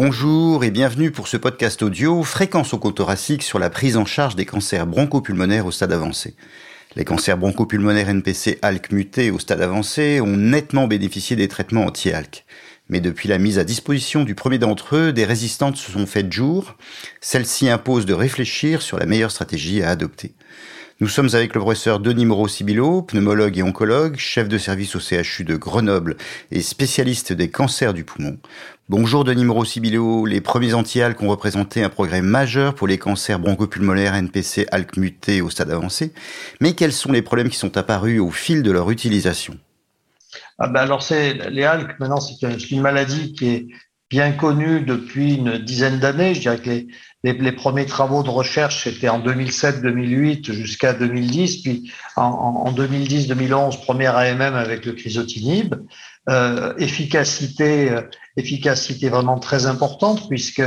Bonjour et bienvenue pour ce podcast audio Fréquence au thoracique sur la prise en charge des cancers bronchopulmonaires au stade avancé. Les cancers bronchopulmonaires NPC ALK mutés au stade avancé ont nettement bénéficié des traitements anti-ALK. Mais depuis la mise à disposition du premier d'entre eux, des résistantes se sont faites jour. Celle-ci impose de réfléchir sur la meilleure stratégie à adopter. Nous sommes avec le professeur Denis Moreau-Sibilo, pneumologue et oncologue, chef de service au CHU de Grenoble et spécialiste des cancers du poumon. Bonjour Denis Moreau-Sibilo, les premiers anti-ALK ont représenté un progrès majeur pour les cancers bronchopulmonaires NPC ALK mutés au stade avancé, mais quels sont les problèmes qui sont apparus au fil de leur utilisation? Ah ben alors c'est les ALK maintenant c'est une maladie qui est bien connue depuis une dizaine d'années. Je dirais que les, les, premiers travaux de recherche, c'était en 2007-2008 jusqu'à 2010, puis en, en 2010-2011, première AMM avec le crisotinib. Euh, efficacité, euh, efficacité vraiment très importante, puisque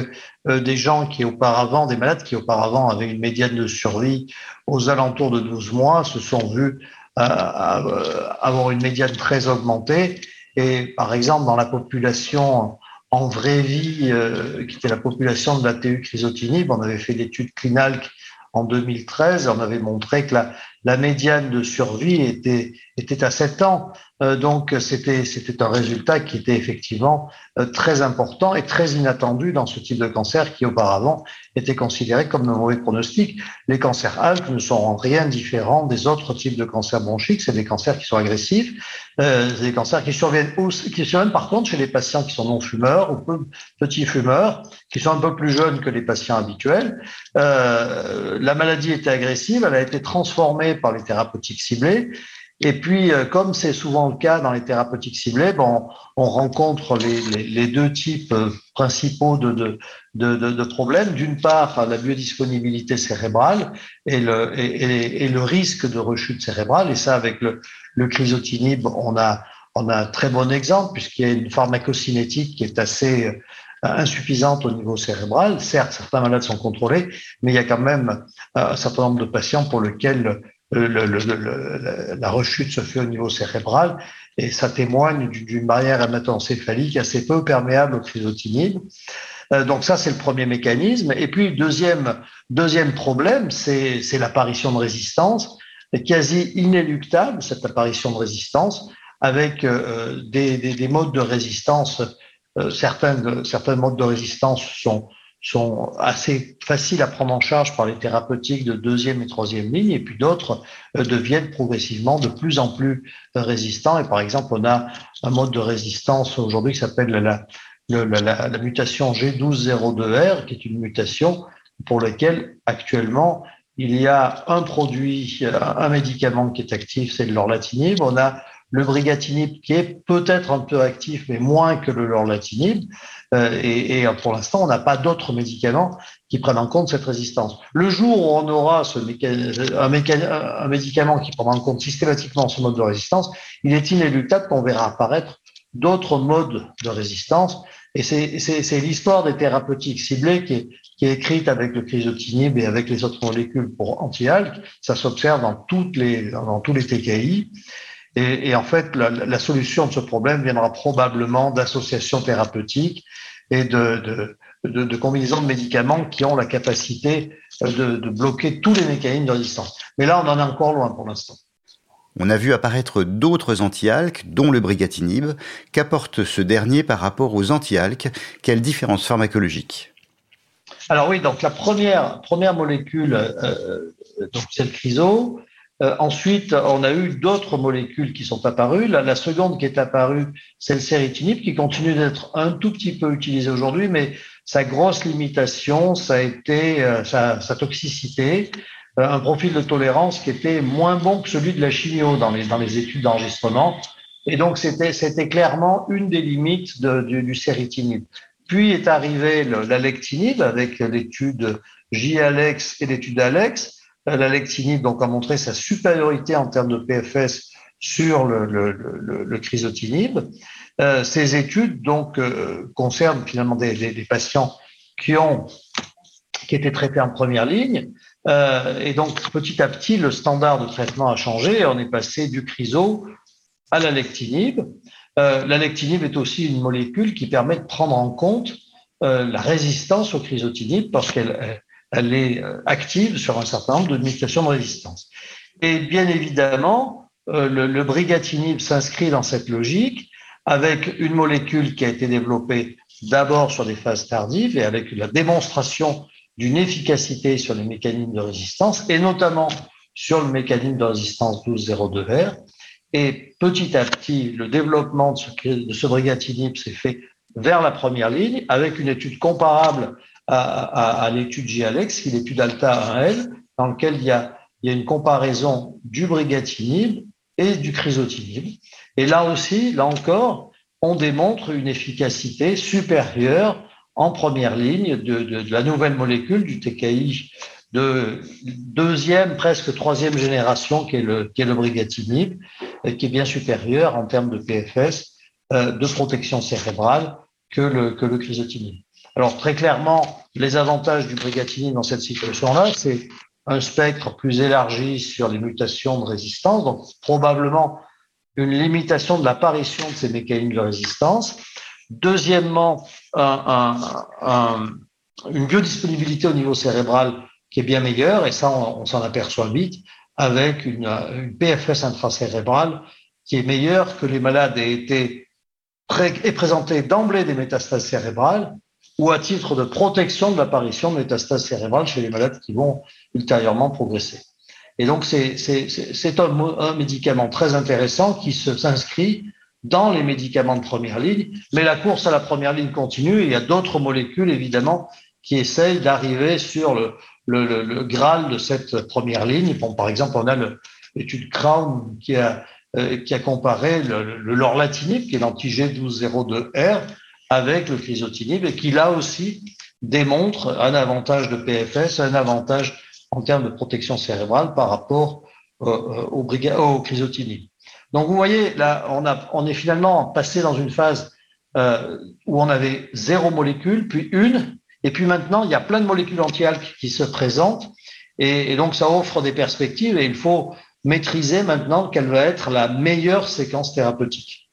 euh, des gens qui auparavant, des malades qui auparavant avaient une médiane de survie aux alentours de 12 mois, se sont vus avoir une médiane très augmentée. Et par exemple, dans la population en vraie vie, euh, qui était la population de la TU crisotinib. On avait fait l'étude Clinalc en 2013. On avait montré que la, la médiane de survie était, était à 7 ans. Euh, donc, c'était, un résultat qui était effectivement euh, très important et très inattendu dans ce type de cancer qui auparavant était considéré comme de mauvais pronostic. Les cancers ALK ne sont en rien différents des autres types de cancers bronchiques. C'est des cancers qui sont agressifs. Euh, c'est des cancers qui surviennent, qui surviennent par contre chez les patients qui sont non fumeurs ou petits fumeurs, qui sont un peu plus jeunes que les patients habituels. La maladie était agressive, elle a été transformée par les thérapeutiques ciblées. Et puis, euh, comme c'est souvent le cas dans les thérapeutiques ciblées, bon, on rencontre les, les, deux types euh, principaux de, de, de, problèmes. D'une part, la biodisponibilité cérébrale et le, et, le risque de rechute cérébrale. Et ça, avec le, le crisotinib, on a, on a un très bon exemple puisqu'il y a une pharmacocinétique qui est assez euh, insuffisante au niveau cérébral. Certes, certains malades sont contrôlés, mais il y a quand même un certain nombre de patients pour lesquels le, le, la rechute se fait au niveau cérébral et ça témoigne d'une barrière hémato-encéphalique assez peu perméable au crisotinib. Euh, donc ça, c'est le premier mécanisme. Et puis, deuxième, deuxième problème, c'est l'apparition de résistance, quasi inéluctable, cette apparition de résistance, avec euh, des, des, des, modes de résistance. Euh, certains, certains modes de résistance sont, sont assez faciles à prendre en charge par les thérapeutiques de deuxième et troisième ligne, et puis d'autres euh, deviennent progressivement de plus en plus résistants. Et par exemple, on a un mode de résistance aujourd'hui qui s'appelle la, mutation G1202R, qui est une mutation pour laquelle actuellement il y a un produit, un médicament qui est actif, c'est lorlatinib. On a le brigatinib qui est peut-être un peu actif, mais moins que le lorlatinib. Euh, et, et, pour l'instant, on n'a pas d'autres médicaments qui prennent en compte cette résistance. Le jour où on aura ce un, un, médicament qui prendra en compte systématiquement ce mode de résistance, il est inéluctable qu'on verra apparaître d'autres modes de résistance. Et c'est l'histoire des thérapeutiques ciblées qui est, qui est écrite avec le crisotinib et avec les autres molécules pour anti-ALK. Ça s'observe dans dans tous les TKI. Et, et en fait, la, la, solution de ce problème viendra probablement d'associations thérapeutiques et de, de, de, de, combinaisons de médicaments qui ont la capacité de, de bloquer tous les mécanismes de résistance. Mais là, on en est encore loin pour l'instant. On a vu apparaître d'autres anti-ALK, dont le brigatinib. Qu'apporte ce dernier par rapport aux anti-ALK Quelle différence pharmacologique Alors oui, donc la première, première molécule, euh, donc c'est le criso, euh, ensuite, on a eu d'autres molécules qui sont apparues. La, la, seconde qui est apparue, c'est le céritinib, qui continue d'être un tout petit peu utilisé aujourd'hui, mais sa grosse limitation, ça a été euh, sa, sa, toxicité, euh, un profil de tolérance qui était moins bon que celui de la chimio dans les, dans les études d'enregistrement. Et donc, c'était, clairement une des limites de, du, du céritinib. Puis est arrivé l'alectinib avec l'étude J-Alex et l'étude Alex la lectinib donc a montré sa supériorité en termes de PFS sur le, le, le, le crisotinib. Euh, ces études donc euh, concernent finalement des, des, des, patients qui ont qui étaient traités en première ligne. Euh, et donc petit à petit, le standard de traitement a changé. On est passé du criso à la lectinib. Euh, la lectinib est aussi une molécule qui permet de prendre en compte la résistance au chrysotinib parce qu'elle elle est active sur un certain nombre de mutations de résistance. Et bien évidemment, le, le brigatinib s'inscrit dans cette logique avec une molécule qui a été développée d'abord sur des phases tardives et avec la démonstration d'une efficacité sur les mécanismes de résistance et notamment sur le mécanisme de résistance 1202R. Et petit à petit, le développement de ce, de ce brigatinib s'est fait vers la première ligne avec une étude comparable à, l'étude JALEX, qui est l'étude Alta 1L, dans laquelle il y a, une comparaison du brigatinib et du chrysotinib. Et là aussi, là encore, on démontre une efficacité supérieure en première ligne de la nouvelle molécule du TKI de deuxième, presque troisième génération, qui est le, qui est le brigatinib, qui est bien supérieur en termes de PFS, euh, de protection cérébrale que le, que le chrysotinib. Alors, très clairement, les avantages du brigatinib dans cette situation-là, c'est un spectre plus élargi sur les mutations de résistance, donc probablement une limitation de l'apparition de ces mécanismes de résistance. Deuxièmement, un, un, une biodisponibilité au niveau cérébral qui est bien meilleure, et ça, on, s'en aperçoit vite, avec une, PFS intracérébrale qui est meilleure que les malades aient été d'emblée des métastases cérébrales ou à titre de protection de l'apparition de métastases cérébrales chez les malades qui vont ultérieurement progresser. Et donc, c'est un, médicament très intéressant qui s'inscrit dans les médicaments de première ligne, mais la course à la première ligne continue et il y a d'autres molécules, évidemment, qui essayent d'arriver sur le, Graal de cette première ligne. Par exemple, on a l'étude Crown qui a, euh, qui a comparé le, le lorlatinib, qui est l'anti-G1202R, avec le chrysotinib qui, là aussi, démontre un avantage de PFS, un avantage en termes de protection cérébrale par rapport euh, euh au, au chrysotinib. Donc, vous voyez, là, on, a, on est finalement passé dans une phase euh, où on avait zéro molécule, puis une, et puis maintenant, il y a plein de molécules anti-ALK qui se présentent. Et, donc, ça offre des perspectives et il faut maîtriser maintenant quelle va être la meilleure séquence thérapeutique.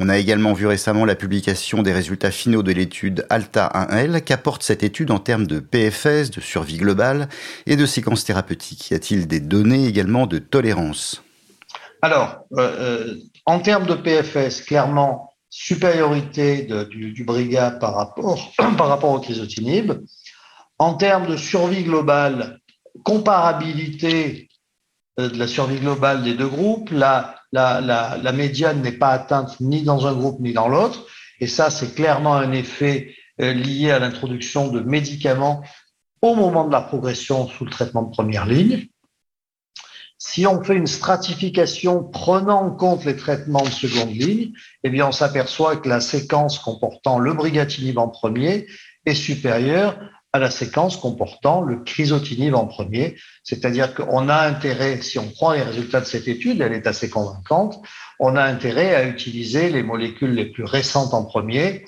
On a également vu récemment la publication des résultats finaux de l'étude ALTA 1L qu'apporte cette étude en termes de PFS, de survie globale et de séquences thérapeutiques? Y a-t-il des données également de tolérance? Alors, euh, euh, en termes de PFS, clairement, supériorité du, du Briga par rapport, au chrysotinib. En termes de survie globale, comparabilité euh, de la survie globale des deux groupes, la, la, médiane n'est pas atteinte ni dans un groupe ni dans l'autre. Et ça, c'est clairement un effet euh, lié à l'introduction de médicaments au moment de la progression sous le traitement de première ligne. Si on fait une stratification prenant en compte les traitements de seconde ligne, eh bien, on s'aperçoit que la séquence comportant le brigatinib en premier est supérieure à la séquence comportant le chrysotinib en premier. C'est-à-dire qu'on a intérêt, si on prend les résultats de cette étude, elle est assez convaincante, on a intérêt à utiliser les molécules les plus récentes en premier,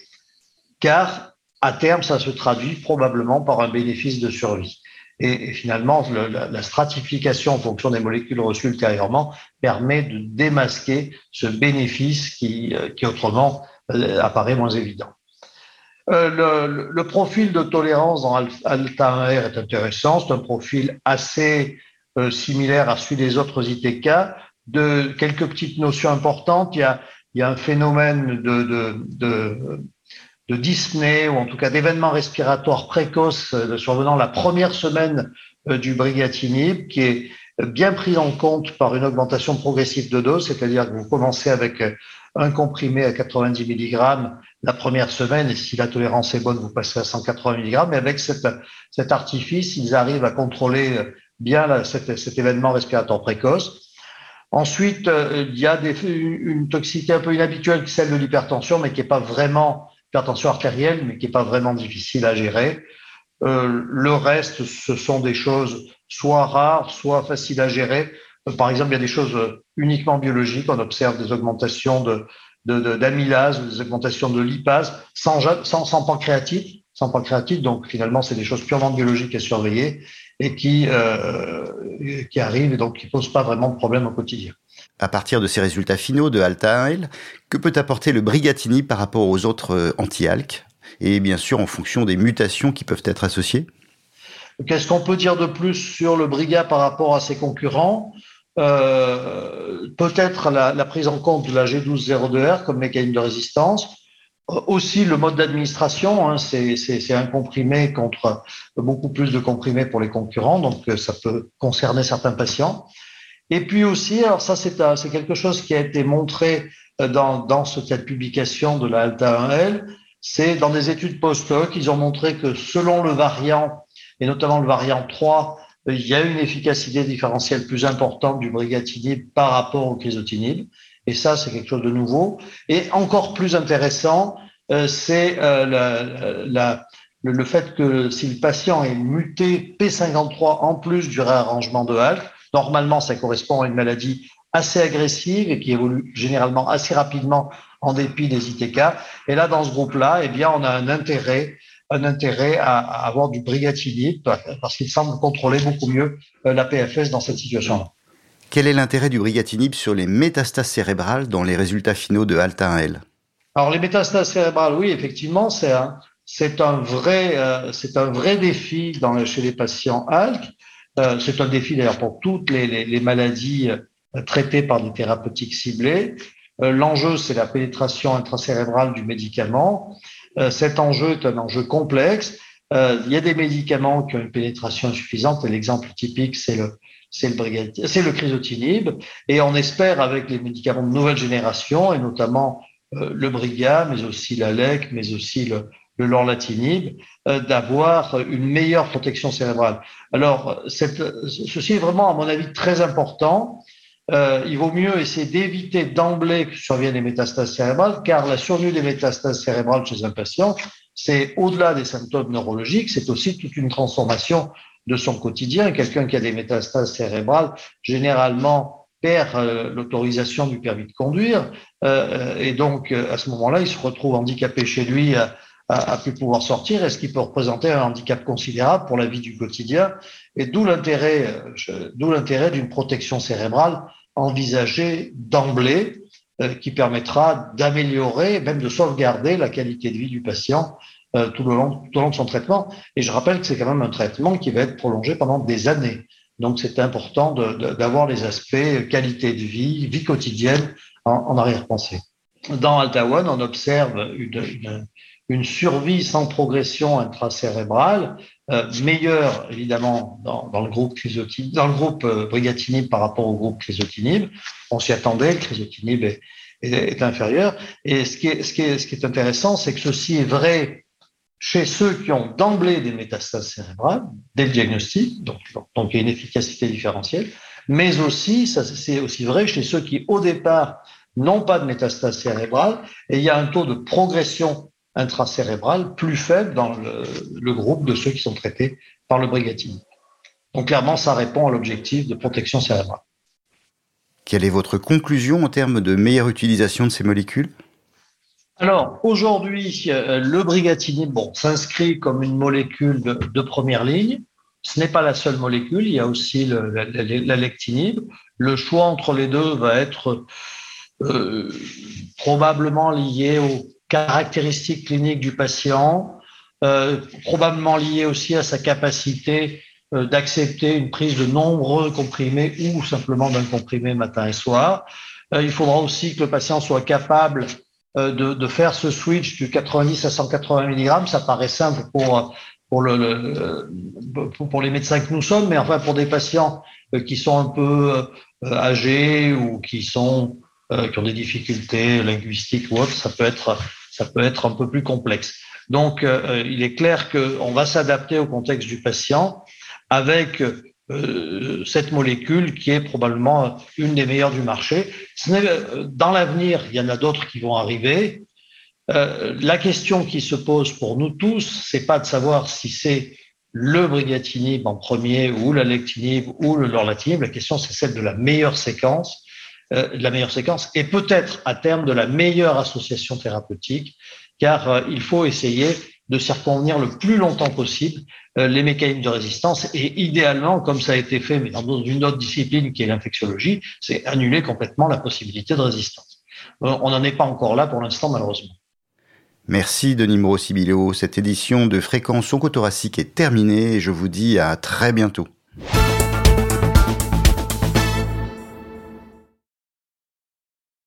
car à terme, ça se traduit probablement par un bénéfice de survie. Et, finalement, le, la, la, stratification en fonction des molécules reçues ultérieurement permet de démasquer ce bénéfice qui, euh, qui autrement euh, apparaît moins évident. Euh, le, le, profil de tolérance dans Alta 1R est intéressant. C'est un profil assez euh, similaire à celui des autres ITK. De quelques petites notions importantes, il y a, il y a un phénomène de, de, de de dyspnée ou en tout cas d'événements respiratoires précoces euh, survenant la première semaine du brigatinib qui est bien pris en compte par une augmentation progressive de dose, c'est-à-dire que vous commencez avec un comprimé à 90 mg la première semaine et si la tolérance est bonne, vous passez à 180 mg. Mais avec cet artifice, ils arrivent à contrôler bien cet, cet, événement respiratoire précoce. Ensuite, il y a des, une toxicité un peu inhabituelle, celle de l'hypertension, mais qui n'est pas vraiment hypertension artérielle, mais qui n'est pas vraiment difficile à gérer. Euh, le reste, ce sont des choses soit rares, soit faciles à gérer. Euh, par exemple, il y a des choses uniquement biologiques. On observe des augmentations de, d'amylase, de, des augmentations de lipase sans, sans, sans pancréatite, sans pancréatite. Donc, finalement, c'est des choses purement biologiques à surveiller et qui, euh, qui arrivent et donc qui posent pas vraiment de problème au quotidien. À partir de ces résultats finaux de Alta 1L, que peut apporter le Brigatini par rapport aux autres euh, anti-ALK et bien sûr en fonction des mutations qui peuvent être associées Qu'est-ce qu'on peut dire de plus sur le Briga par rapport à ses concurrents? Euh, Peut-être la, prise en compte de la G1202R comme mécanisme de résistance. Euh, aussi le mode d'administration, hein, c'est un comprimé contre beaucoup plus de comprimés pour les concurrents, donc euh, ça peut concerner certains patients. Et puis aussi, alors ça c'est quelque chose qui a été montré dans, dans cette publication de la Alta 1L, c'est dans des études post-hoc, ils ont montré que selon le variant et notamment le variant 3, euh, il y a une efficacité différentielle plus importante du brigatinib par rapport au crisotinib. Et ça, c'est quelque chose de nouveau. Et encore plus intéressant, euh, c'est euh, le, fait que si le patient est muté P53 en plus du réarrangement de HALT, normalement, ça correspond à une maladie assez agressive et qui évolue généralement assez rapidement en dépit des ITK. Et là, dans ce groupe-là, eh bien, on a un intérêt un intérêt à, avoir du brigatinib parce qu'il semble contrôler beaucoup mieux euh, la PFS dans cette situation-là. Quel est l'intérêt du brigatinib sur les métastases cérébrales dans les résultats finaux de Alta 1L Alors les métastases cérébrales, oui, effectivement, c'est un, c'est un vrai, euh, c'est un vrai défi dans, chez les patients ALK. Euh, c'est un défi d'ailleurs pour toutes les, les, les maladies traitées par des thérapeutiques ciblées. L'enjeu, c'est la pénétration intracérébrale du médicament. Euh, cet enjeu est un enjeu complexe. Euh, il y a des médicaments qui ont une pénétration insuffisante. L'exemple typique, c'est le c'est le, c'est le crisotinib. Et on espère avec les médicaments de nouvelle génération, et notamment euh, le Briga, mais aussi l'Alec, mais aussi le, le lorlatinib, d'avoir une meilleure protection cérébrale. Alors, ceci est vraiment, à mon avis, très important. Euh, il vaut mieux essayer d'éviter d'emblée que surviennent les métastases cérébrales, car la survenue des métastases cérébrales chez un patient, c'est au-delà des symptômes neurologiques, c'est aussi toute une transformation de son quotidien. Quelqu'un qui a des métastases cérébrales, généralement, perd euh, l'autorisation du permis de conduire, euh, et donc à ce moment-là, il se retrouve handicapé chez lui à, plus pouvoir sortir, est ce qui peut représenter un handicap considérable pour la vie du quotidien, et d'où l'intérêt, d'où l'intérêt d'une protection cérébrale envisagé d'emblée euh, qui permettra d'améliorer, même de sauvegarder la qualité de vie du patient euh, tout, au long, au long de son traitement. Et je rappelle que c'est quand même un traitement qui va être prolongé pendant des années. Donc c'est important d'avoir les aspects qualité de vie, vie quotidienne en, en arrière-pensée. Dans Alta One, on observe une, une survie sans progression intracérébrale, euh, meilleure évidemment dans, dans, le groupe crisotinib, dans le groupe euh, brigatinib par rapport au groupe crisotinib. On s'y attendait, le crisotinib est, est, est, inférieur. Et ce qui est, ce qui est, ce qui est intéressant, c'est que ceci est vrai chez ceux qui ont d'emblée des métastases cérébrales, dès le diagnostic, donc, donc il y a une efficacité différentielle, mais aussi, ça c'est aussi vrai chez ceux qui au départ n'ont pas de métastases cérébrales, et il y a un taux de progression intracérébrale plus faible dans le, groupe de ceux qui sont traités par le brigatine. Donc clairement, ça répond à l'objectif de protection cérébrale. Quelle est votre conclusion en termes de meilleure utilisation de ces molécules? Alors aujourd'hui, euh, le brigatinib bon, s'inscrit comme une molécule de, première ligne. Ce n'est pas la seule molécule, il y a aussi la, lectinib. Le choix entre les deux va être euh, probablement lié au caractéristiques cliniques du patient, euh, probablement liées aussi à sa capacité euh, d'accepter une prise de nombreux comprimés ou simplement d'un comprimé matin et soir. Euh, il faudra aussi que le patient soit capable de, faire ce switch du 90 à 180 mg. Ça paraît simple pour pour les médecins que nous sommes, mais enfin pour des patients qui sont un peu âgés ou qui sont qui ont des difficultés linguistiques ou autres, ça peut être ça peut être un peu plus complexe. Donc, euh, il est clair qu'on va s'adapter au contexte du patient avec euh, cette molécule qui est probablement une des meilleures du marché. Euh, dans l'avenir, il y en a d'autres qui vont arriver. la question qui se pose pour nous tous, c'est pas de savoir si c'est le brigatinib en premier ou la lectinib ou le lorlatinib. La question, c'est celle de la meilleure séquence euh, de la meilleure séquence et peut-être à terme de la meilleure association thérapeutique, car euh, il faut essayer de circonvenir le plus longtemps possible euh, les mécanismes de résistance et idéalement, comme ça a été fait, mais dans une autre discipline qui est l'infectiologie, c'est annuler complètement la possibilité de résistance. on n'en est pas encore là pour l'instant, malheureusement. Merci Denis Moreau-Sibilo. Cette édition de Fréquence Oncothoracique est terminée et je vous dis à très bientôt.